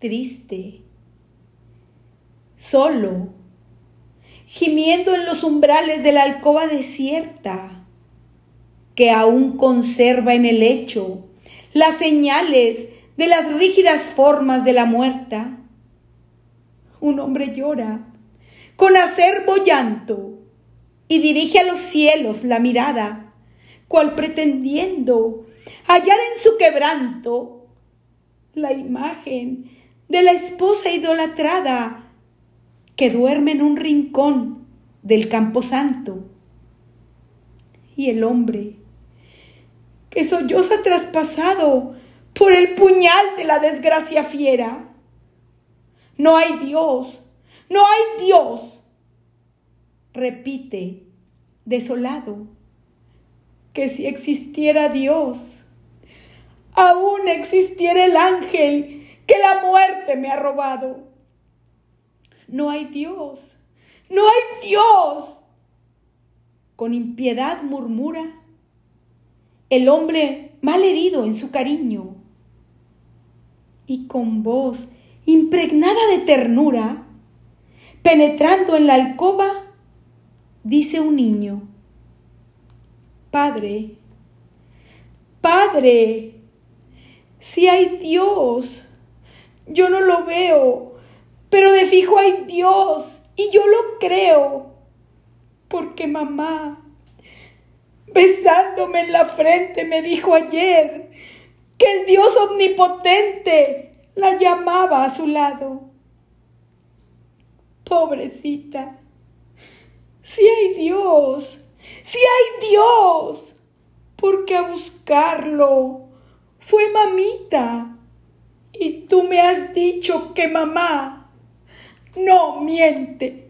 triste, solo, gimiendo en los umbrales de la alcoba desierta, que aún conserva en el lecho las señales de las rígidas formas de la muerta. Un hombre llora con acerbo llanto y dirige a los cielos la mirada, cual pretendiendo hallar en su quebranto la imagen de la esposa idolatrada que duerme en un rincón del campo santo. Y el hombre que solloza traspasado por el puñal de la desgracia fiera. No hay Dios, no hay Dios. Repite, desolado, que si existiera Dios, aún existiera el ángel que la muerte me ha robado. No hay Dios, no hay Dios. Con impiedad murmura el hombre mal herido en su cariño. Y con voz impregnada de ternura, penetrando en la alcoba, dice un niño, Padre, Padre, si hay Dios, yo no lo veo, pero de fijo hay Dios y yo lo creo, porque mamá besándome en la frente, me dijo ayer que el Dios omnipotente la llamaba a su lado. Pobrecita, si hay Dios, si hay Dios, porque a buscarlo fue mamita. Has dicho que mamá no miente.